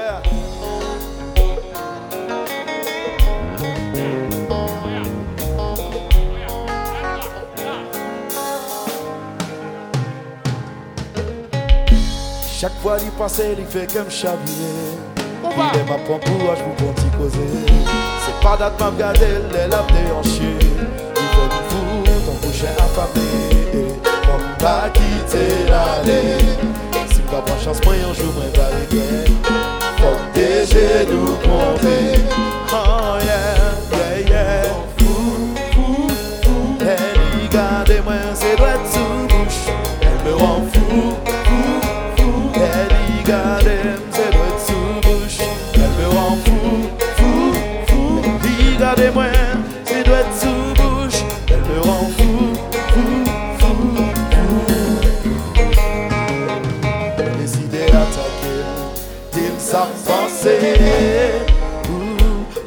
Yeah. Chaque fois qu'il passe, il fait comme chaviller. Il est ma pour qu'on t'y causer. C'est pas date m'a regardé, elle a déhanché. Il fait du fou, ton prochain affamé. Comme pas quitter l'année. Si pas prendre chance, moi un jour, moi va regretter. Deus.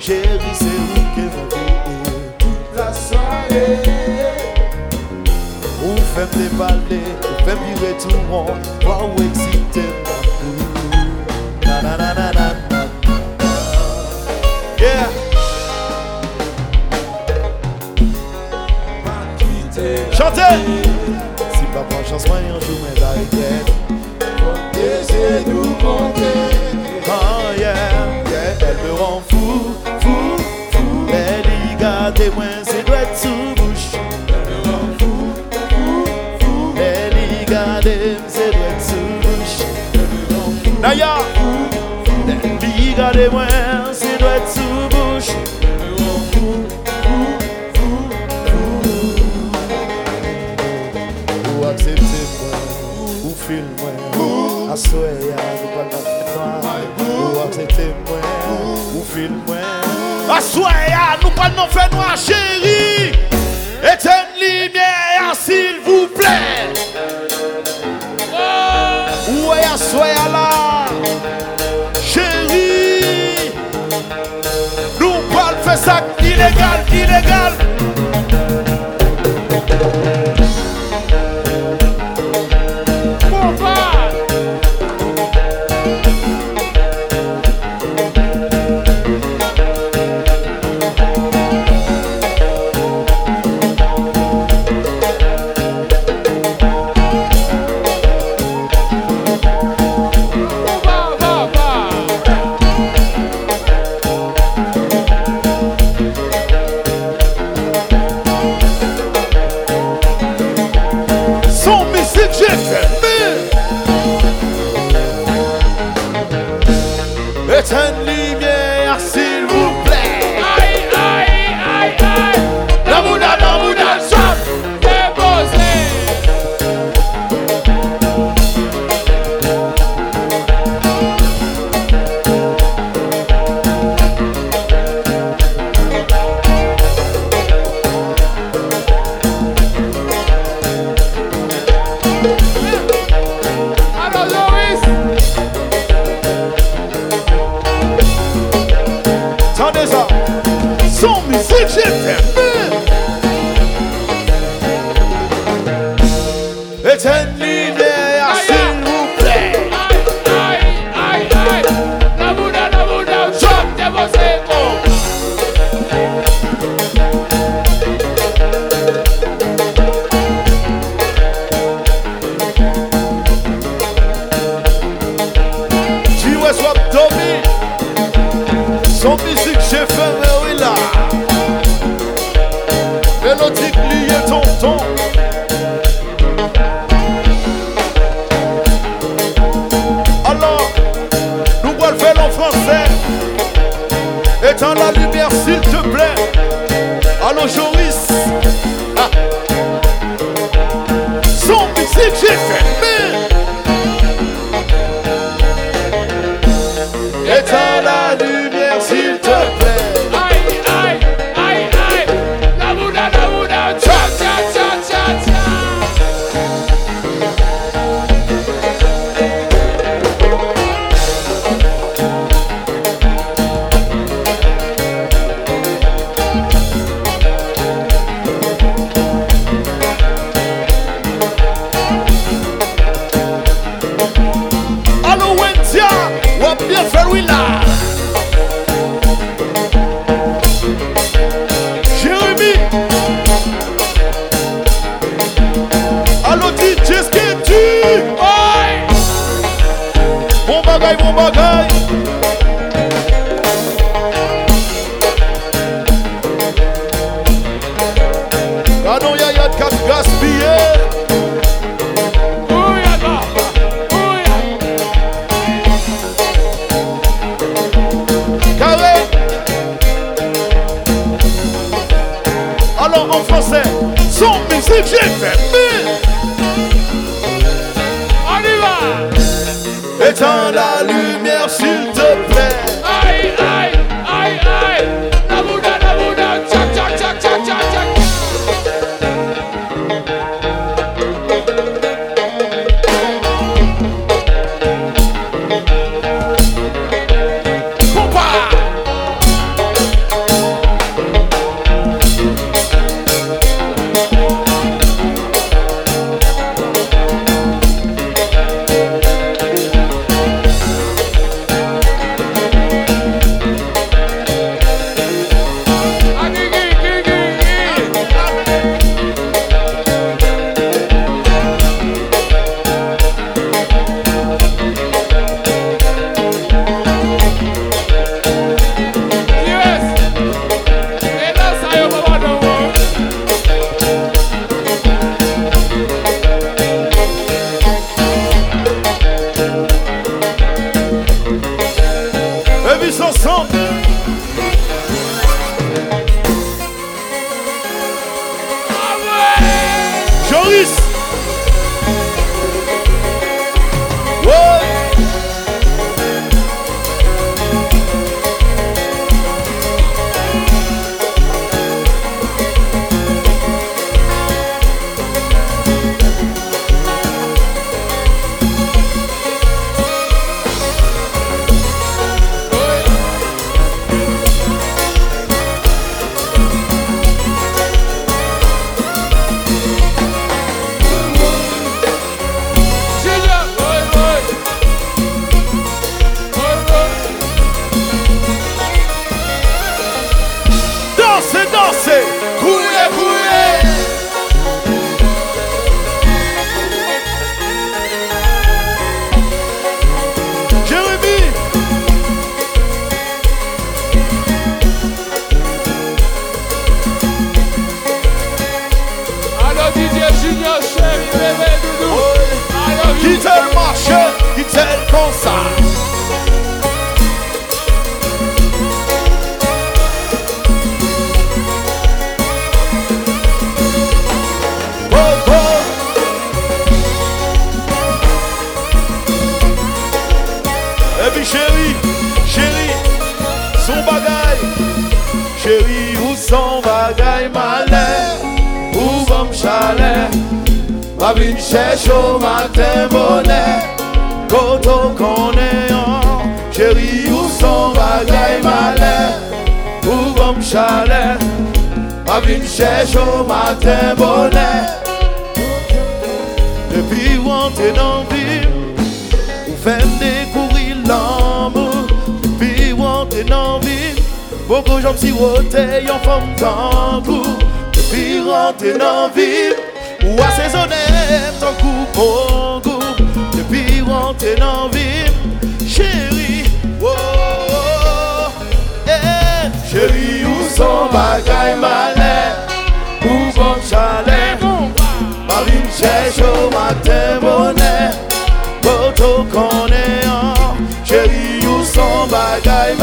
Chérie, c'est vous voulez toute la soirée. Ou fèm debale, ou fèm vire tout le monde. Excite Na na na na na na. Yeah. Chantez. Si pas mais la Tes nous Oh yeah, Bel me ran fou, fou, fou. Bel yi gade mwen se dwet sou bouch. Bel me ran fou, fou, fou. Bel yi gade mwen se dwet sou bouch. Bel me ran fou, Naya. fou, fou Bel yi gade mwen se dwet sou bouch. Bel me ran fou, fou, fou Ou aksepte mwen, ou fil mwen. Aswe ya, nou pa nan fitwa Ou aksepte mwen moi, ou fil moi Assoya, nous pas dans le noir chérie. Éteins lumière, s'il vous plaît. Ouais, assoya là Chérie Nous pas le faire ça illégal, Lié, tonton. Alors, nous allons le faire en français. Éteins la lumière, s'il te plaît. Allô, Joris. Ah. Son musique. Bon bagaille, puis chérie, chérie, son bagaille. Chérie, où son bagaille malais, où va chalet. Ma vie cherche au matin bonnet Koto konéan Chérie où son bagaille malais Où va chalet Ma vie cherche au matin bonnet Depuis où on t'est dans vie Ou fait Beaucoup j'en si roté en forme d'angour Depuis où on t'est dans vie ou coup bon goût Depuis rentrer dans vie Chérie oh, oh, eh, Chérie où son bagaille malais Où bon chalet Marine cherche au matin bonnet. Poto connaissant Chérie où son malais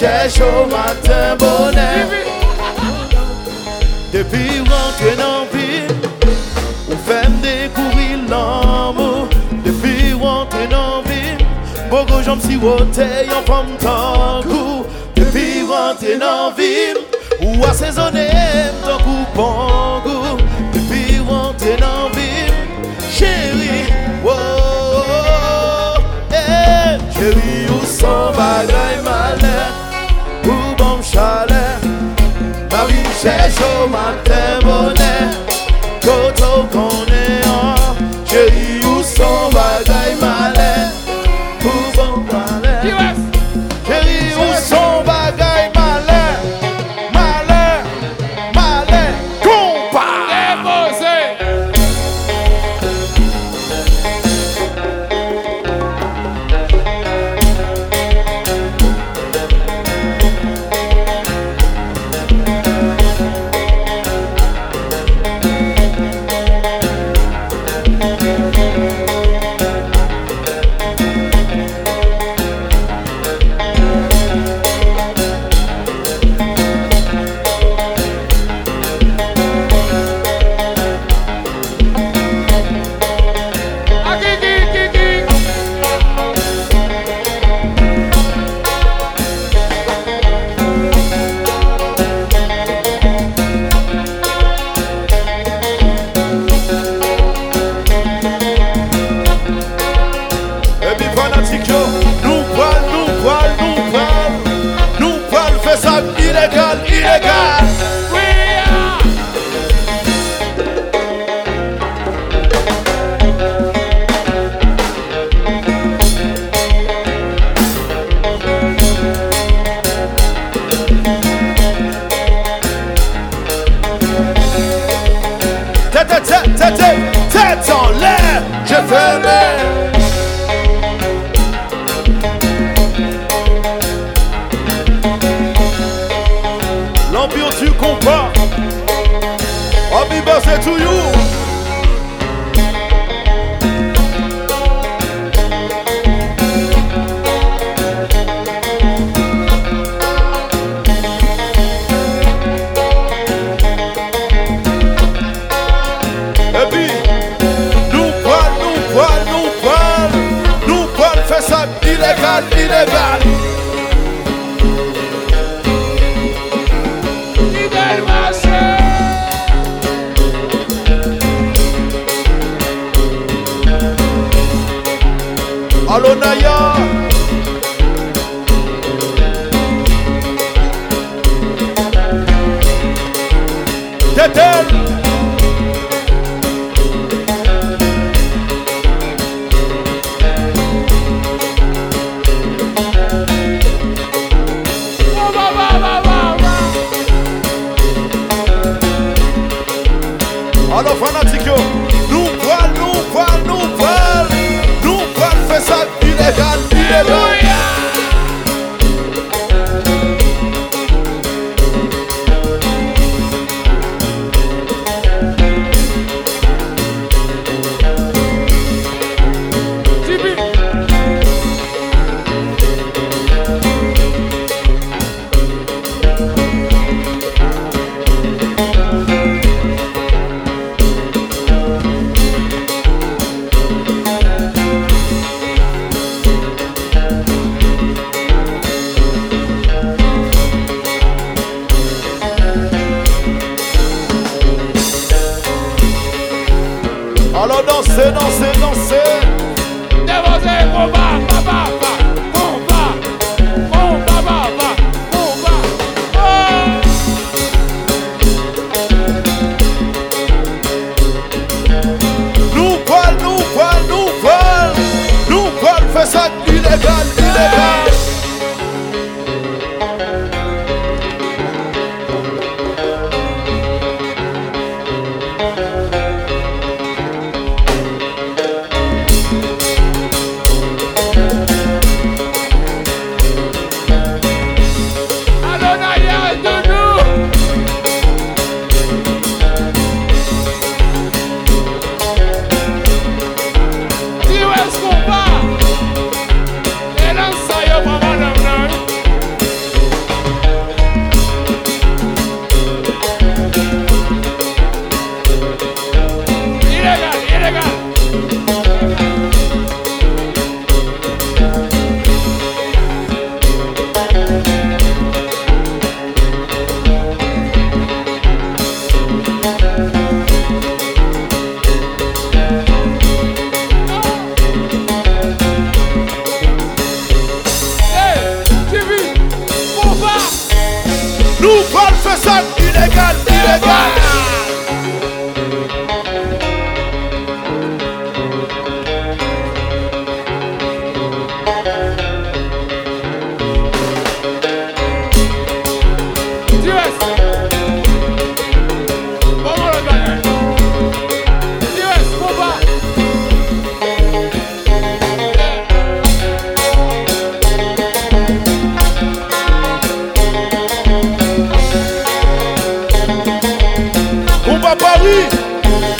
cherche au matin bonnet depuis rentrer dans ville, on fait découvrir l'amour. Depuis rentrer dans ville, beaucoup gens si roté en forme tankou. Depuis rentrer dans ville, ou assaisonné ton coup bon goût. Depuis rentrer dans ville, chérie, oh, vie cherche Paris